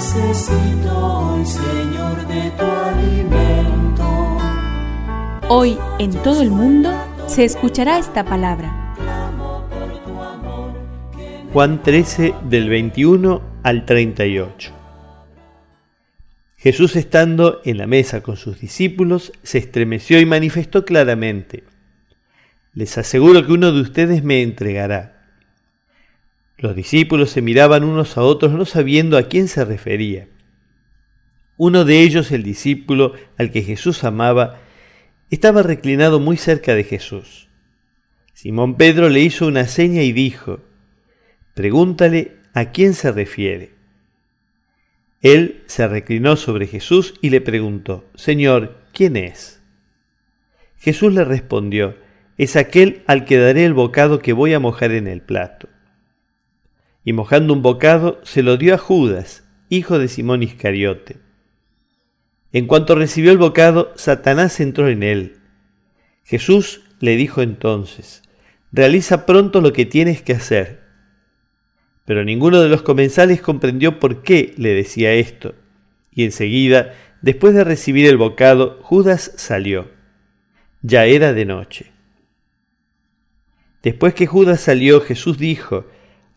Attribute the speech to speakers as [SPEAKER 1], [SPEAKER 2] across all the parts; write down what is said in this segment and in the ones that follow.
[SPEAKER 1] Necesito hoy, Señor, de tu alimento.
[SPEAKER 2] Hoy en todo el mundo se escuchará esta palabra.
[SPEAKER 3] Juan 13 del 21 al 38. Jesús estando en la mesa con sus discípulos se estremeció y manifestó claramente, les aseguro que uno de ustedes me entregará. Los discípulos se miraban unos a otros no sabiendo a quién se refería. Uno de ellos, el discípulo al que Jesús amaba, estaba reclinado muy cerca de Jesús. Simón Pedro le hizo una seña y dijo, Pregúntale a quién se refiere. Él se reclinó sobre Jesús y le preguntó, Señor, ¿quién es? Jesús le respondió, es aquel al que daré el bocado que voy a mojar en el plato. Y mojando un bocado, se lo dio a Judas, hijo de Simón Iscariote. En cuanto recibió el bocado, Satanás entró en él. Jesús le dijo entonces, realiza pronto lo que tienes que hacer. Pero ninguno de los comensales comprendió por qué le decía esto, y enseguida, después de recibir el bocado, Judas salió. Ya era de noche. Después que Judas salió, Jesús dijo,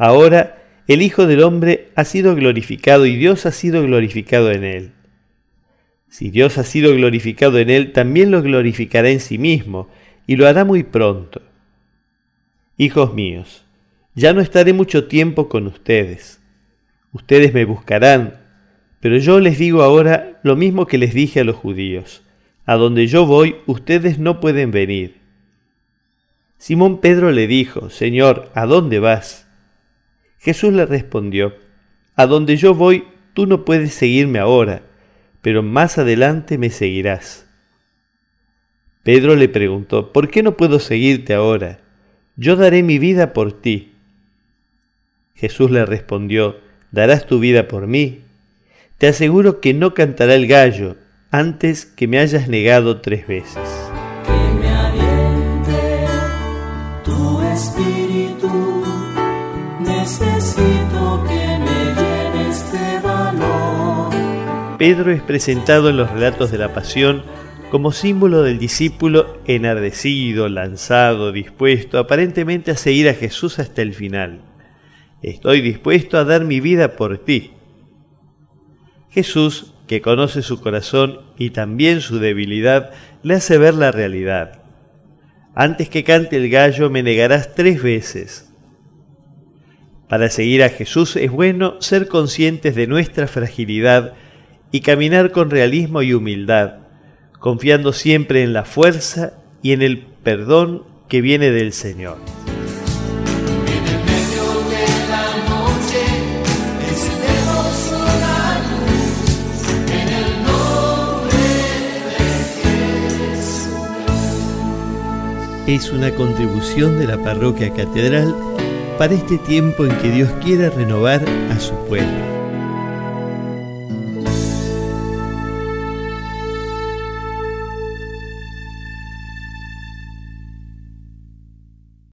[SPEAKER 3] Ahora el Hijo del Hombre ha sido glorificado y Dios ha sido glorificado en él. Si Dios ha sido glorificado en él, también lo glorificará en sí mismo, y lo hará muy pronto. Hijos míos, ya no estaré mucho tiempo con ustedes. Ustedes me buscarán, pero yo les digo ahora lo mismo que les dije a los judíos. A donde yo voy, ustedes no pueden venir. Simón Pedro le dijo, Señor, ¿a dónde vas? Jesús le respondió, A donde yo voy, tú no puedes seguirme ahora, pero más adelante me seguirás. Pedro le preguntó, ¿por qué no puedo seguirte ahora? Yo daré mi vida por ti. Jesús le respondió, ¿darás tu vida por mí? Te aseguro que no cantará el gallo antes que me hayas negado tres veces. Pedro es presentado en los relatos de la pasión como símbolo del discípulo enardecido, lanzado, dispuesto aparentemente a seguir a Jesús hasta el final. Estoy dispuesto a dar mi vida por ti. Jesús, que conoce su corazón y también su debilidad, le hace ver la realidad. Antes que cante el gallo me negarás tres veces. Para seguir a Jesús es bueno ser conscientes de nuestra fragilidad y caminar con realismo y humildad, confiando siempre en la fuerza y en el perdón que viene del Señor. es una contribución de la parroquia catedral para este tiempo en que Dios quiere renovar a su pueblo.